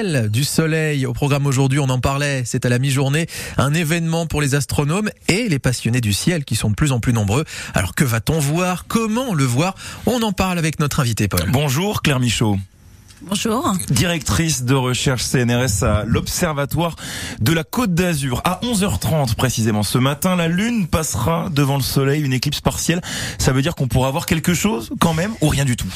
ciel du soleil au programme aujourd'hui, on en parlait, c'est à la mi-journée, un événement pour les astronomes et les passionnés du ciel qui sont de plus en plus nombreux. Alors que va-t-on voir? Comment le voir? On en parle avec notre invité Paul. Bonjour Claire Michaud. Bonjour. Directrice de recherche CNRS à l'Observatoire de la Côte d'Azur. À 11h30 précisément ce matin, la Lune passera devant le Soleil, une éclipse partielle. Ça veut dire qu'on pourra avoir quelque chose quand même ou rien du tout?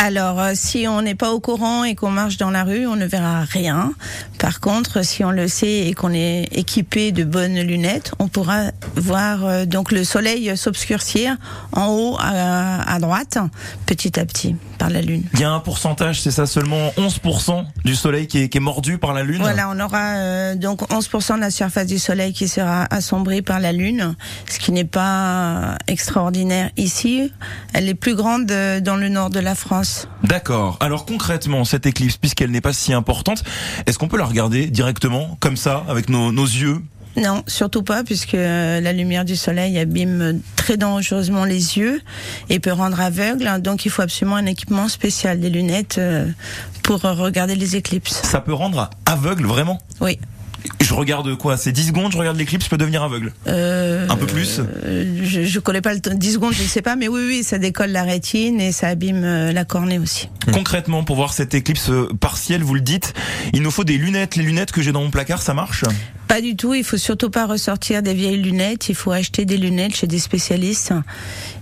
Alors, euh, si on n'est pas au courant et qu'on marche dans la rue, on ne verra rien. Par contre, si on le sait et qu'on est équipé de bonnes lunettes, on pourra voir euh, donc le soleil s'obscurcir en haut à, droite, petit à petit, par la lune. Il y a un pourcentage, c'est ça seulement 11% du soleil qui est, qui est, mordu par la lune Voilà, on aura euh, donc 11% de la surface du soleil qui sera assombrie par la lune, ce qui n'est pas extraordinaire ici. Elle est plus grande dans le nord de la France. D'accord. Alors concrètement, cette éclipse, puisqu'elle n'est pas si importante, est-ce qu'on peut la regarder directement, comme ça, avec nos, yeux non, surtout pas, puisque la lumière du soleil abîme très dangereusement les yeux et peut rendre aveugle. Donc il faut absolument un équipement spécial, des lunettes euh, pour regarder les éclipses. Ça peut rendre aveugle, vraiment? Oui. Je regarde quoi? C'est 10 secondes, je regarde l'éclipse, je peux devenir aveugle? Euh, Un peu plus? euh, Je ne connais pas le temps. 10 secondes, je ne sais pas, mais oui, oui, ça décolle la rétine et ça abîme euh, la cornée aussi. Concrètement, pour voir cette éclipse partielle, vous le dites, il nous faut des lunettes. Les lunettes que j'ai dans mon placard, ça marche? Pas du tout. Il faut surtout pas ressortir des vieilles lunettes. Il faut acheter des lunettes chez des spécialistes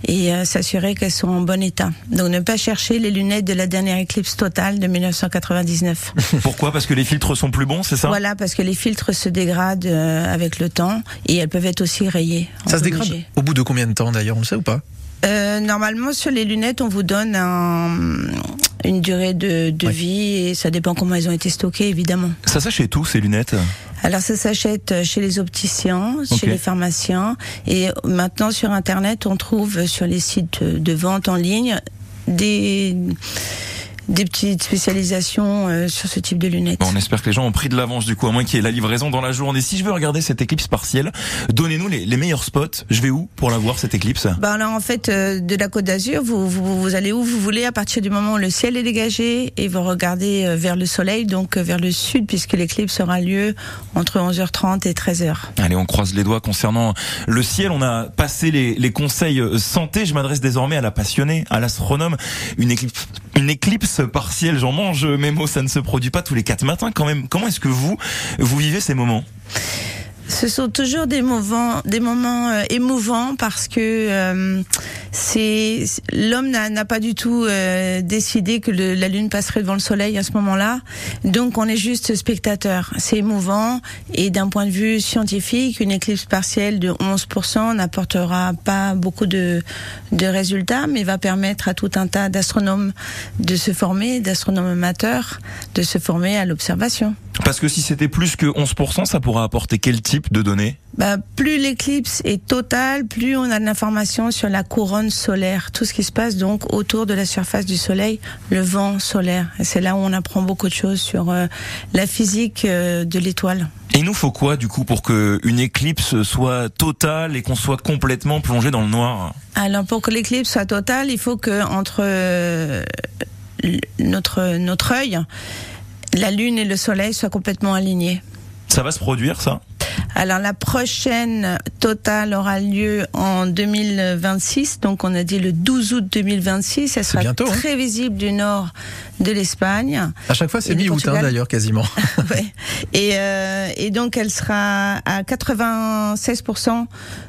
et euh, s'assurer qu'elles sont en bon état. Donc ne pas chercher les lunettes de la dernière éclipse totale de 1999. Pourquoi? Parce que les filtres sont plus bons, c'est ça? Voilà, parce que les filtres se dégradent euh, avec le temps et elles peuvent être aussi rayées. Ça se dégrade Au bout de combien de temps d'ailleurs, on le sait ou pas? Euh, normalement, sur les lunettes, on vous donne une durée de, vie et ça dépend comment elles ont été stockées, évidemment. Ça s'achète où ces lunettes? Alors ça s'achète chez les opticiens, chez les pharmaciens. Et maintenant sur internet on trouve sur les sites de vente en ligne des des petites spécialisations euh, sur ce type de lunettes. on espère que les gens ont pris de l'avance du coup, à moins qu'il y ait la livraison dans la journée. Si je veux regarder cette éclipse partielle, donnez-nous les, les, meilleurs spots. Je vais où pour la voir cette éclipse? Ben alors en fait, euh, de la Côte d'Azur, vous, vous, vous, allez où vous voulez à partir du moment où le ciel est dégagé et vous regardez euh, vers le soleil, donc vers le sud, puisque l'éclipse aura lieu entre 11h30 et 13h. Allez, on croise les doigts concernant le ciel. On a passé les, les conseils santé. Je m'adresse désormais à la passionnée, à l'astronome. Une éclipse, une éclipse partiel, j'en mange mes mots, ça ne se produit pas tous les quatre matins quand même. Comment est-ce que vous, vous vivez ces moments? Ce sont toujours des moments, des moments euh, émouvants parce que euh, c'est l'homme n'a pas du tout euh, décidé que le, la lune passerait devant le soleil à ce moment-là. Donc on est juste spectateur. C'est émouvant et d'un point de vue scientifique, une éclipse partielle de 11% n'apportera pas beaucoup de, de résultats, mais va permettre à tout un tas d'astronomes de se former, d'astronomes amateurs, de se former à l'observation. Parce que si c'était plus que 11%, ça pourrait apporter quel type de données? Bah, Plus l'éclipse est totale, plus on a de l'information sur la couronne solaire, tout ce qui se passe donc autour de la surface du Soleil, le vent solaire. Et c'est là où on apprend beaucoup de choses sur euh, la physique euh, de l'étoile. Et il nous faut quoi du coup pour que une éclipse soit totale et qu'on soit complètement plongé dans le noir? Alors pour que l'éclipse soit totale, il faut que entre euh, notre notre œil la Lune et le Soleil soient complètement alignés. Ça va se produire, ça? Alors la prochaine totale aura lieu en 2026, donc on a dit le 12 août 2026. Elle sera bientôt, hein. très visible du nord de l'Espagne. À chaque fois, c'est mi-août hein, d'ailleurs, quasiment. ouais. et, euh, et donc elle sera à 96%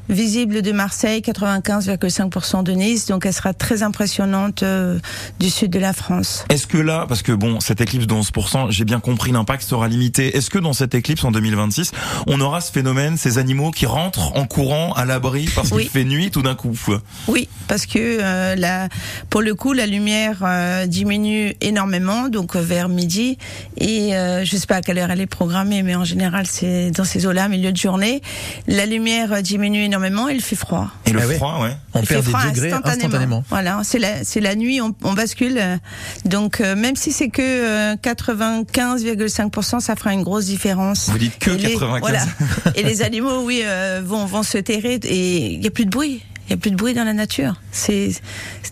visible de Marseille, 95,5% de Nice. Donc elle sera très impressionnante euh, du sud de la France. Est-ce que là, parce que bon, cette éclipse de 11%, j'ai bien compris, l'impact sera limité. Est-ce que dans cette éclipse en 2026, on aura ce phénomène, ces animaux qui rentrent en courant à l'abri parce qu'il fait nuit tout d'un coup Oui, parce que euh, la, pour le coup, la lumière euh, diminue énormément, donc vers midi. Et euh, je sais pas à quelle heure elle est programmée, mais en général, c'est dans ces eaux-là, milieu de journée. La lumière diminue énormément, il fait froid. Et le ah froid, ouais. On perd des degrés instantanément. Voilà, c'est la, c'est la nuit, on, on bascule. Donc, même si c'est que 95,5%, ça fera une grosse différence. Vous dites que 95. voilà. Et les animaux, oui, euh, vont, vont se terrer et il n'y a plus de bruit. Il y a plus de bruit dans la nature. C'est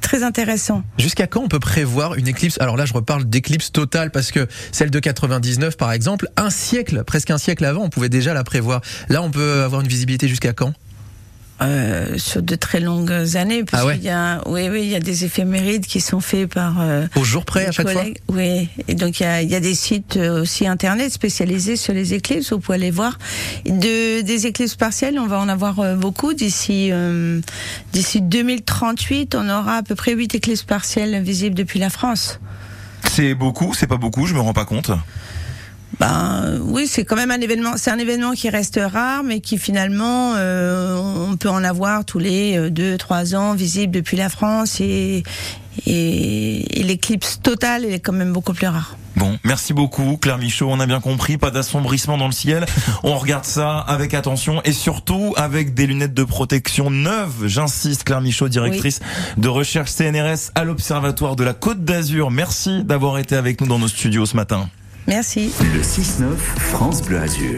très intéressant. Jusqu'à quand on peut prévoir une éclipse? Alors là, je reparle d'éclipse totale parce que celle de 99, par exemple, un siècle, presque un siècle avant, on pouvait déjà la prévoir. Là, on peut avoir une visibilité jusqu'à quand? Euh, sur de très longues années parce ah ouais qu'il y a oui oui il y a des éphémérides qui sont faits par euh, au jour près à chaque collègues. fois oui et donc il y a, il y a des sites euh, aussi internet spécialisés sur les éclipses. Vous pouvez aller voir de des éclipses partielles. On va en avoir euh, beaucoup. D'ici euh, d'ici 2038 on aura à peu près 8 éclipses partielles visibles depuis la France. C'est beaucoup c'est pas beaucoup je me rends pas compte ben oui, c'est quand même un événement. C'est un événement qui reste rare, mais qui finalement, euh, on peut en avoir tous les euh, deux, trois ans, visible depuis la France, et, et, et l'éclipse totale est quand même beaucoup plus rare. Bon, merci beaucoup Claire Michaud, on a bien compris, pas d'assombrissement dans le ciel. On regarde ça avec attention et surtout avec des lunettes de protection neuves. J'insiste, Claire Michaud, directrice oui. de recherche CNRS à l'Observatoire de la Côte d'Azur. Merci d'avoir été avec nous dans nos studios ce matin. Merci. Le 6-9 France Bleu Azur.